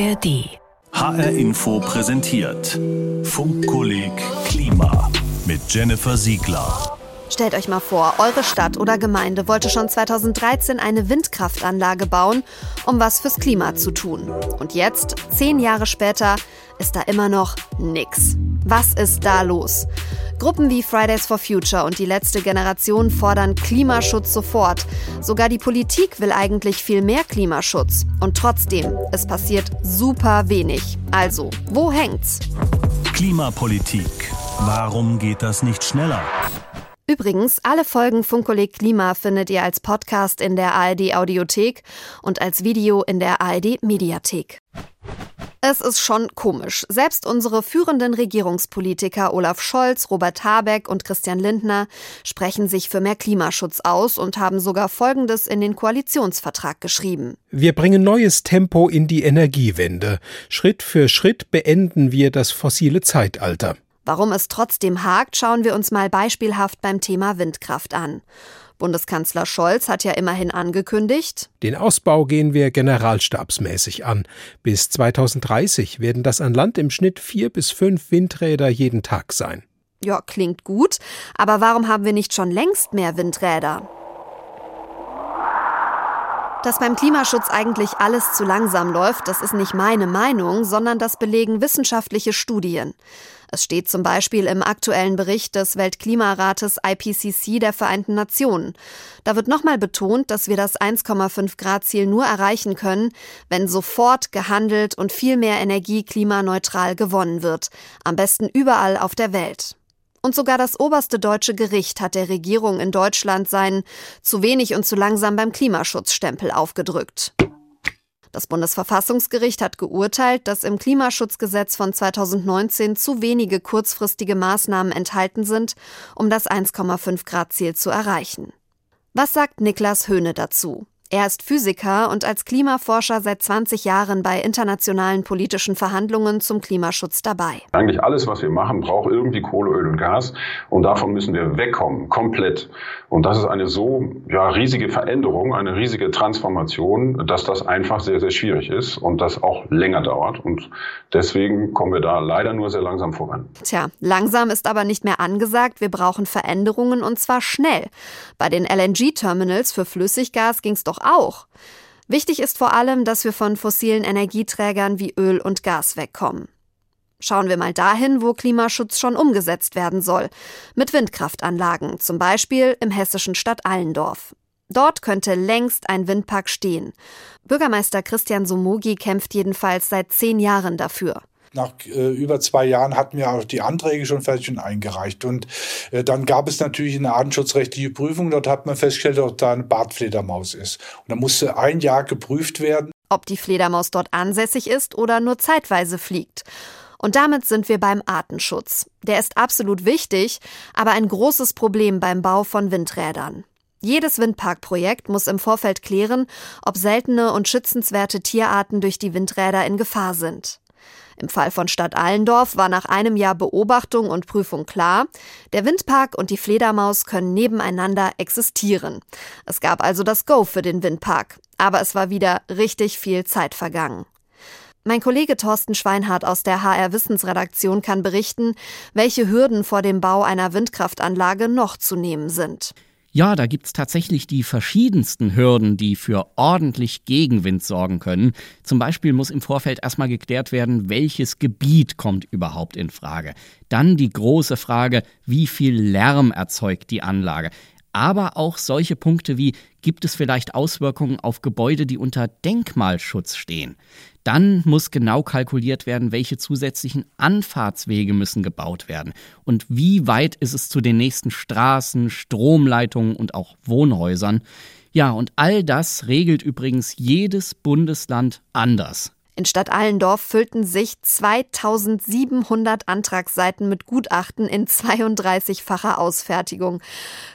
ARD. HR Info präsentiert Funkkolleg Klima mit Jennifer Siegler. Stellt euch mal vor, eure Stadt oder Gemeinde wollte schon 2013 eine Windkraftanlage bauen, um was fürs Klima zu tun. Und jetzt, zehn Jahre später, ist da immer noch nix. Was ist da los? Gruppen wie Fridays for Future und die letzte Generation fordern Klimaschutz sofort. Sogar die Politik will eigentlich viel mehr Klimaschutz. Und trotzdem, es passiert super wenig. Also, wo hängt's? Klimapolitik. Warum geht das nicht schneller? Übrigens, alle Folgen Funkkolleg Klima findet ihr als Podcast in der ARD Audiothek und als Video in der ARD Mediathek. Es ist schon komisch. Selbst unsere führenden Regierungspolitiker Olaf Scholz, Robert Habeck und Christian Lindner sprechen sich für mehr Klimaschutz aus und haben sogar Folgendes in den Koalitionsvertrag geschrieben. Wir bringen neues Tempo in die Energiewende. Schritt für Schritt beenden wir das fossile Zeitalter. Warum es trotzdem hakt, schauen wir uns mal beispielhaft beim Thema Windkraft an. Bundeskanzler Scholz hat ja immerhin angekündigt, den Ausbau gehen wir generalstabsmäßig an. Bis 2030 werden das an Land im Schnitt vier bis fünf Windräder jeden Tag sein. Ja, klingt gut, aber warum haben wir nicht schon längst mehr Windräder? Dass beim Klimaschutz eigentlich alles zu langsam läuft, das ist nicht meine Meinung, sondern das belegen wissenschaftliche Studien. Es steht zum Beispiel im aktuellen Bericht des Weltklimarates IPCC der Vereinten Nationen. Da wird nochmal betont, dass wir das 1,5 Grad Ziel nur erreichen können, wenn sofort gehandelt und viel mehr Energie klimaneutral gewonnen wird. Am besten überall auf der Welt. Und sogar das oberste deutsche Gericht hat der Regierung in Deutschland seinen zu wenig und zu langsam beim Klimaschutzstempel aufgedrückt. Das Bundesverfassungsgericht hat geurteilt, dass im Klimaschutzgesetz von 2019 zu wenige kurzfristige Maßnahmen enthalten sind, um das 1,5 Grad Ziel zu erreichen. Was sagt Niklas Höhne dazu? Er ist Physiker und als Klimaforscher seit 20 Jahren bei internationalen politischen Verhandlungen zum Klimaschutz dabei. Eigentlich alles, was wir machen, braucht irgendwie Kohle, Öl und Gas und davon müssen wir wegkommen, komplett. Und das ist eine so ja, riesige Veränderung, eine riesige Transformation, dass das einfach sehr, sehr schwierig ist und das auch länger dauert. Und deswegen kommen wir da leider nur sehr langsam voran. Tja, langsam ist aber nicht mehr angesagt. Wir brauchen Veränderungen und zwar schnell. Bei den LNG-Terminals für Flüssiggas ging es doch auch. Wichtig ist vor allem, dass wir von fossilen Energieträgern wie Öl und Gas wegkommen. Schauen wir mal dahin, wo Klimaschutz schon umgesetzt werden soll. Mit Windkraftanlagen, zum Beispiel im hessischen Stadt Allendorf. Dort könnte längst ein Windpark stehen. Bürgermeister Christian Somogi kämpft jedenfalls seit zehn Jahren dafür. Nach äh, über zwei Jahren hatten wir auch die Anträge schon fertig und eingereicht. Und äh, dann gab es natürlich eine artenschutzrechtliche Prüfung. Dort hat man festgestellt, dass da eine Bartfledermaus ist. Und da musste ein Jahr geprüft werden. Ob die Fledermaus dort ansässig ist oder nur zeitweise fliegt. Und damit sind wir beim Artenschutz. Der ist absolut wichtig, aber ein großes Problem beim Bau von Windrädern. Jedes Windparkprojekt muss im Vorfeld klären, ob seltene und schützenswerte Tierarten durch die Windräder in Gefahr sind. Im Fall von Stadt Allendorf war nach einem Jahr Beobachtung und Prüfung klar, der Windpark und die Fledermaus können nebeneinander existieren. Es gab also das Go für den Windpark, aber es war wieder richtig viel Zeit vergangen. Mein Kollege Thorsten Schweinhardt aus der HR Wissensredaktion kann berichten, welche Hürden vor dem Bau einer Windkraftanlage noch zu nehmen sind. Ja, da gibt's tatsächlich die verschiedensten Hürden, die für ordentlich Gegenwind sorgen können. Zum Beispiel muss im Vorfeld erstmal geklärt werden, welches Gebiet kommt überhaupt in Frage. Dann die große Frage, wie viel Lärm erzeugt die Anlage aber auch solche Punkte wie gibt es vielleicht Auswirkungen auf Gebäude, die unter Denkmalschutz stehen. Dann muss genau kalkuliert werden, welche zusätzlichen Anfahrtswege müssen gebaut werden und wie weit ist es zu den nächsten Straßen, Stromleitungen und auch Wohnhäusern. Ja, und all das regelt übrigens jedes Bundesland anders. In Stadt Allendorf füllten sich 2700 Antragsseiten mit Gutachten in 32-facher Ausfertigung.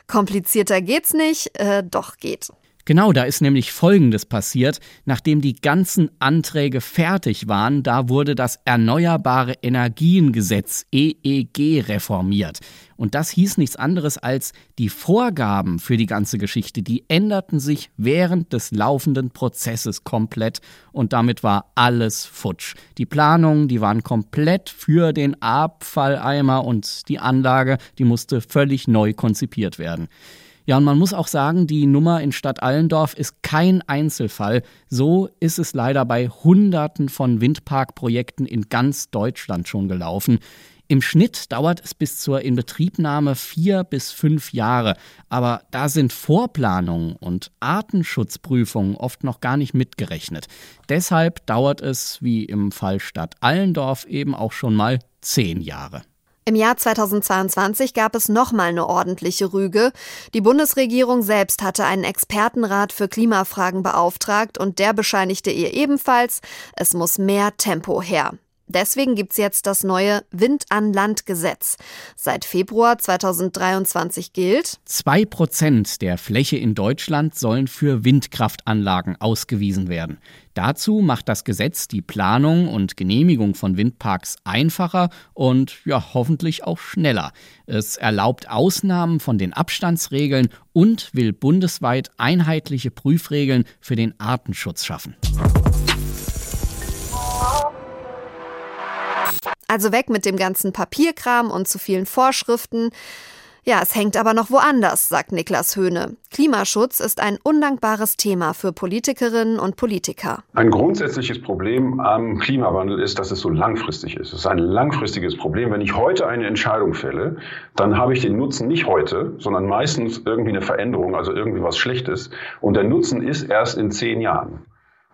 Komplizierter geht's nicht, äh, doch geht. Genau, da ist nämlich Folgendes passiert. Nachdem die ganzen Anträge fertig waren, da wurde das Erneuerbare Energiengesetz EEG reformiert. Und das hieß nichts anderes als die Vorgaben für die ganze Geschichte, die änderten sich während des laufenden Prozesses komplett und damit war alles futsch. Die Planungen, die waren komplett für den Abfalleimer und die Anlage, die musste völlig neu konzipiert werden. Ja, und man muss auch sagen, die Nummer in Stadt Allendorf ist kein Einzelfall. So ist es leider bei Hunderten von Windparkprojekten in ganz Deutschland schon gelaufen. Im Schnitt dauert es bis zur Inbetriebnahme vier bis fünf Jahre, aber da sind Vorplanungen und Artenschutzprüfungen oft noch gar nicht mitgerechnet. Deshalb dauert es, wie im Fall Stadt Allendorf, eben auch schon mal zehn Jahre. Im Jahr 2022 gab es nochmal eine ordentliche Rüge. Die Bundesregierung selbst hatte einen Expertenrat für Klimafragen beauftragt und der bescheinigte ihr ebenfalls, es muss mehr Tempo her. Deswegen gibt's jetzt das neue Wind an Land Gesetz. Seit Februar 2023 gilt, zwei Prozent der Fläche in Deutschland sollen für Windkraftanlagen ausgewiesen werden. Dazu macht das Gesetz die Planung und Genehmigung von Windparks einfacher und ja, hoffentlich auch schneller. Es erlaubt Ausnahmen von den Abstandsregeln und will bundesweit einheitliche Prüfregeln für den Artenschutz schaffen. Also weg mit dem ganzen Papierkram und zu vielen Vorschriften. Ja, es hängt aber noch woanders, sagt Niklas Höhne. Klimaschutz ist ein undankbares Thema für Politikerinnen und Politiker. Ein grundsätzliches Problem am Klimawandel ist, dass es so langfristig ist. Es ist ein langfristiges Problem. Wenn ich heute eine Entscheidung fälle, dann habe ich den Nutzen nicht heute, sondern meistens irgendwie eine Veränderung, also irgendwie was Schlechtes. Und der Nutzen ist erst in zehn Jahren.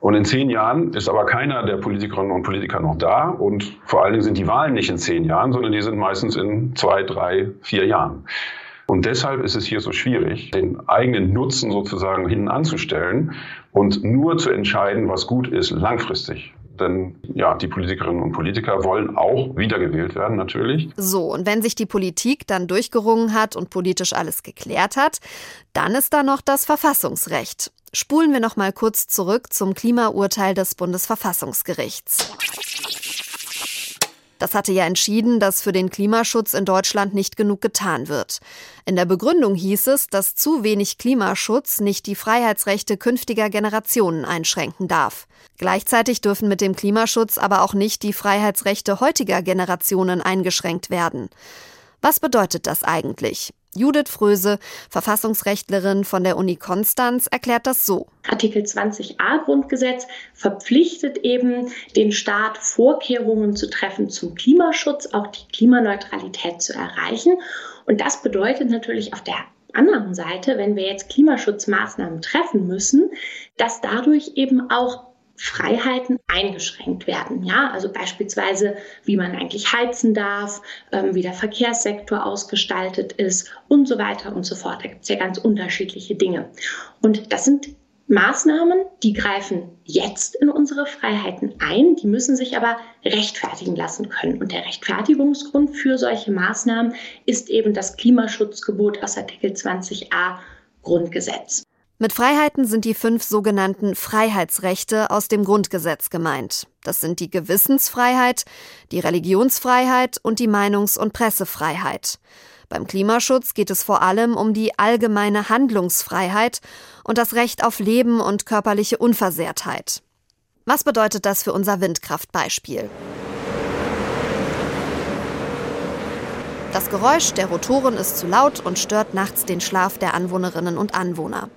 Und in zehn Jahren ist aber keiner der Politikerinnen und Politiker noch da. Und vor allen Dingen sind die Wahlen nicht in zehn Jahren, sondern die sind meistens in zwei, drei, vier Jahren. Und deshalb ist es hier so schwierig, den eigenen Nutzen sozusagen hinten anzustellen und nur zu entscheiden, was gut ist langfristig. Denn ja, die Politikerinnen und Politiker wollen auch wiedergewählt werden, natürlich. So, und wenn sich die Politik dann durchgerungen hat und politisch alles geklärt hat, dann ist da noch das Verfassungsrecht. Spulen wir noch mal kurz zurück zum Klimaurteil des Bundesverfassungsgerichts. Das hatte ja entschieden, dass für den Klimaschutz in Deutschland nicht genug getan wird. In der Begründung hieß es, dass zu wenig Klimaschutz nicht die Freiheitsrechte künftiger Generationen einschränken darf. Gleichzeitig dürfen mit dem Klimaschutz aber auch nicht die Freiheitsrechte heutiger Generationen eingeschränkt werden. Was bedeutet das eigentlich? Judith Fröse, Verfassungsrechtlerin von der Uni Konstanz, erklärt das so. Artikel 20a Grundgesetz verpflichtet eben den Staat, Vorkehrungen zu treffen zum Klimaschutz, auch die Klimaneutralität zu erreichen. Und das bedeutet natürlich auf der anderen Seite, wenn wir jetzt Klimaschutzmaßnahmen treffen müssen, dass dadurch eben auch Freiheiten eingeschränkt werden. Ja, also beispielsweise, wie man eigentlich heizen darf, ähm, wie der Verkehrssektor ausgestaltet ist und so weiter und so fort. Da gibt es ja ganz unterschiedliche Dinge. Und das sind Maßnahmen, die greifen jetzt in unsere Freiheiten ein, die müssen sich aber rechtfertigen lassen können. Und der Rechtfertigungsgrund für solche Maßnahmen ist eben das Klimaschutzgebot aus Artikel 20a Grundgesetz. Mit Freiheiten sind die fünf sogenannten Freiheitsrechte aus dem Grundgesetz gemeint. Das sind die Gewissensfreiheit, die Religionsfreiheit und die Meinungs- und Pressefreiheit. Beim Klimaschutz geht es vor allem um die allgemeine Handlungsfreiheit und das Recht auf Leben und körperliche Unversehrtheit. Was bedeutet das für unser Windkraftbeispiel? Das Geräusch der Rotoren ist zu laut und stört nachts den Schlaf der Anwohnerinnen und Anwohner.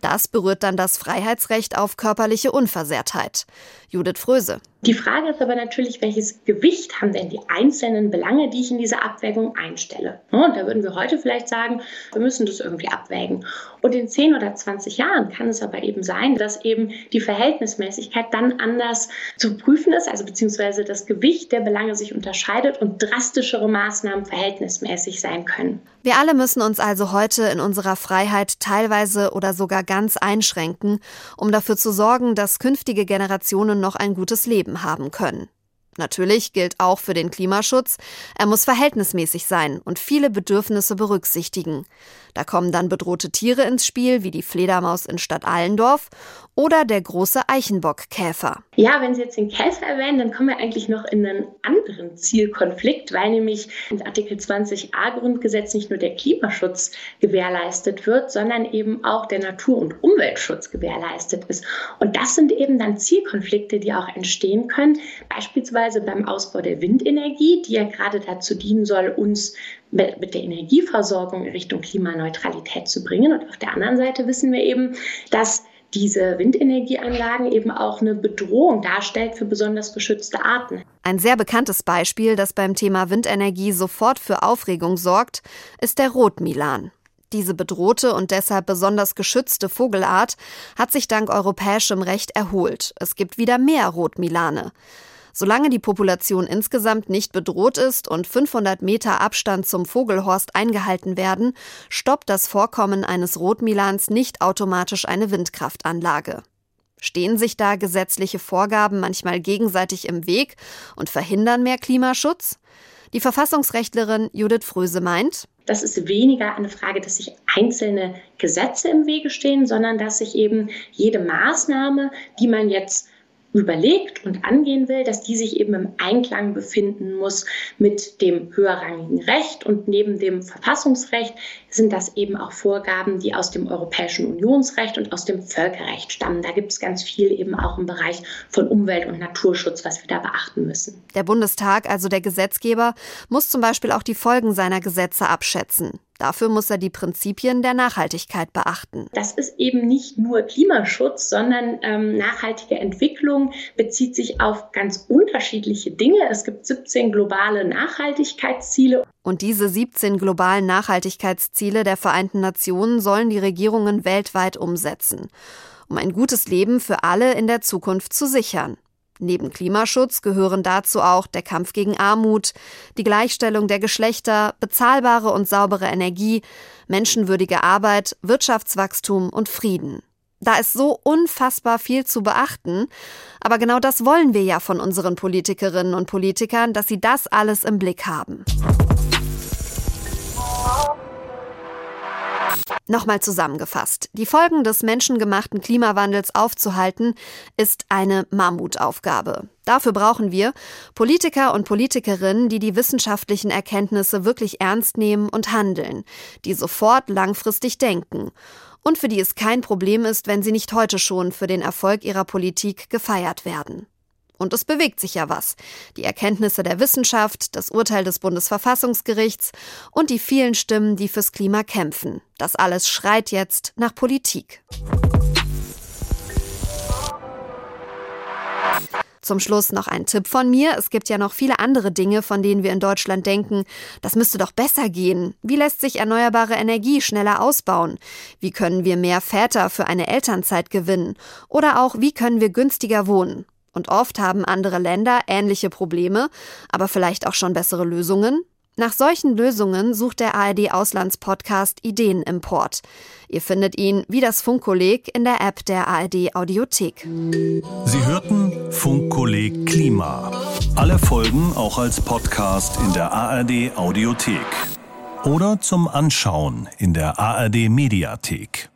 Das berührt dann das Freiheitsrecht auf körperliche Unversehrtheit. Judith Fröse. Die Frage ist aber natürlich, welches Gewicht haben denn die einzelnen Belange, die ich in dieser Abwägung einstelle? Und da würden wir heute vielleicht sagen, wir müssen das irgendwie abwägen. Und in 10 oder 20 Jahren kann es aber eben sein, dass eben die Verhältnismäßigkeit dann anders zu prüfen ist, also beziehungsweise das Gewicht der Belange sich unterscheidet und drastischere Maßnahmen verhältnismäßig sein können. Wir alle müssen uns also heute in unserer Freiheit teilweise oder sogar ganz einschränken, um dafür zu sorgen, dass künftige Generationen noch ein gutes Leben haben können. Natürlich gilt auch für den Klimaschutz, er muss verhältnismäßig sein und viele Bedürfnisse berücksichtigen. Da kommen dann bedrohte Tiere ins Spiel, wie die Fledermaus in Stadt Allendorf oder der große Eichenbockkäfer. Ja, wenn Sie jetzt den Käfer erwähnen, dann kommen wir eigentlich noch in einen anderen Zielkonflikt, weil nämlich in Artikel 20a Grundgesetz nicht nur der Klimaschutz gewährleistet wird, sondern eben auch der Natur- und Umweltschutz gewährleistet ist. Und das sind eben dann Zielkonflikte, die auch entstehen können, beispielsweise beim Ausbau der Windenergie, die ja gerade dazu dienen soll, uns mit der Energieversorgung in Richtung Klimaneutralität zu bringen. Und auf der anderen Seite wissen wir eben, dass diese Windenergieanlagen eben auch eine Bedrohung darstellt für besonders geschützte Arten. Ein sehr bekanntes Beispiel, das beim Thema Windenergie sofort für Aufregung sorgt, ist der Rotmilan. Diese bedrohte und deshalb besonders geschützte Vogelart hat sich dank europäischem Recht erholt. Es gibt wieder mehr Rotmilane. Solange die Population insgesamt nicht bedroht ist und 500 Meter Abstand zum Vogelhorst eingehalten werden, stoppt das Vorkommen eines Rotmilans nicht automatisch eine Windkraftanlage. Stehen sich da gesetzliche Vorgaben manchmal gegenseitig im Weg und verhindern mehr Klimaschutz? Die Verfassungsrechtlerin Judith Fröse meint, das ist weniger eine Frage, dass sich einzelne Gesetze im Wege stehen, sondern dass sich eben jede Maßnahme, die man jetzt überlegt und angehen will, dass die sich eben im Einklang befinden muss mit dem höherrangigen Recht. Und neben dem Verfassungsrecht sind das eben auch Vorgaben, die aus dem Europäischen Unionsrecht und aus dem Völkerrecht stammen. Da gibt es ganz viel eben auch im Bereich von Umwelt- und Naturschutz, was wir da beachten müssen. Der Bundestag, also der Gesetzgeber, muss zum Beispiel auch die Folgen seiner Gesetze abschätzen. Dafür muss er die Prinzipien der Nachhaltigkeit beachten. Das ist eben nicht nur Klimaschutz, sondern ähm, nachhaltige Entwicklung bezieht sich auf ganz unterschiedliche Dinge. Es gibt 17 globale Nachhaltigkeitsziele. Und diese 17 globalen Nachhaltigkeitsziele der Vereinten Nationen sollen die Regierungen weltweit umsetzen, um ein gutes Leben für alle in der Zukunft zu sichern. Neben Klimaschutz gehören dazu auch der Kampf gegen Armut, die Gleichstellung der Geschlechter, bezahlbare und saubere Energie, menschenwürdige Arbeit, Wirtschaftswachstum und Frieden. Da ist so unfassbar viel zu beachten, aber genau das wollen wir ja von unseren Politikerinnen und Politikern, dass sie das alles im Blick haben. Nochmal zusammengefasst. Die Folgen des menschengemachten Klimawandels aufzuhalten, ist eine Mammutaufgabe. Dafür brauchen wir Politiker und Politikerinnen, die die wissenschaftlichen Erkenntnisse wirklich ernst nehmen und handeln, die sofort langfristig denken und für die es kein Problem ist, wenn sie nicht heute schon für den Erfolg ihrer Politik gefeiert werden. Und es bewegt sich ja was. Die Erkenntnisse der Wissenschaft, das Urteil des Bundesverfassungsgerichts und die vielen Stimmen, die fürs Klima kämpfen. Das alles schreit jetzt nach Politik. Zum Schluss noch ein Tipp von mir. Es gibt ja noch viele andere Dinge, von denen wir in Deutschland denken, das müsste doch besser gehen. Wie lässt sich erneuerbare Energie schneller ausbauen? Wie können wir mehr Väter für eine Elternzeit gewinnen? Oder auch, wie können wir günstiger wohnen? Und oft haben andere Länder ähnliche Probleme, aber vielleicht auch schon bessere Lösungen. Nach solchen Lösungen sucht der ARD Auslandspodcast Ideenimport. Ihr findet ihn wie das Funkkolleg in der App der ARD Audiothek. Sie hörten Funkkolleg Klima. Alle Folgen auch als Podcast in der ARD Audiothek oder zum Anschauen in der ARD Mediathek.